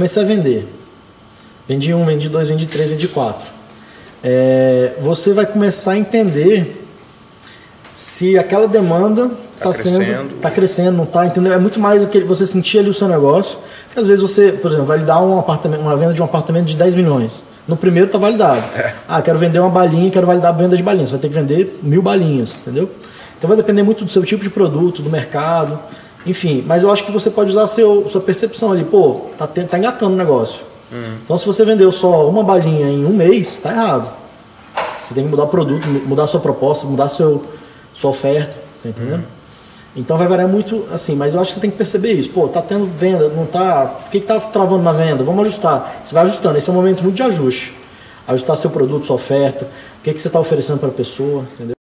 comecei a vender. Vendi um, vendi dois, vendi três, vendi quatro. É, você vai começar a entender se aquela demanda está Tá sendo crescendo. está crescendo, não está, entendeu? É muito mais aquele você sentir ali o seu negócio, que às vezes você, por exemplo, vai lhe dar um apartamento, uma venda de um apartamento de 10 milhões. No primeiro está validado. É. Ah, quero vender uma balinha, quero validar a venda de balinhas. Você vai ter que vender mil balinhas, entendeu? Então vai depender muito do seu tipo de produto, do mercado, enfim. Mas eu acho que você pode usar seu, sua percepção ali. Pô, tá, tá engatando o negócio. Então se você vendeu só uma balinha em um mês, tá errado. Você tem que mudar o produto, mudar a sua proposta, mudar seu, sua oferta, tá entendendo? Então vai variar muito assim, mas eu acho que você tem que perceber isso. Pô, tá tendo venda, não tá. O que, que tá travando na venda? Vamos ajustar. Você vai ajustando, esse é um momento muito de ajuste. Ajustar seu produto, sua oferta, o que, que você está oferecendo para a pessoa, entendeu?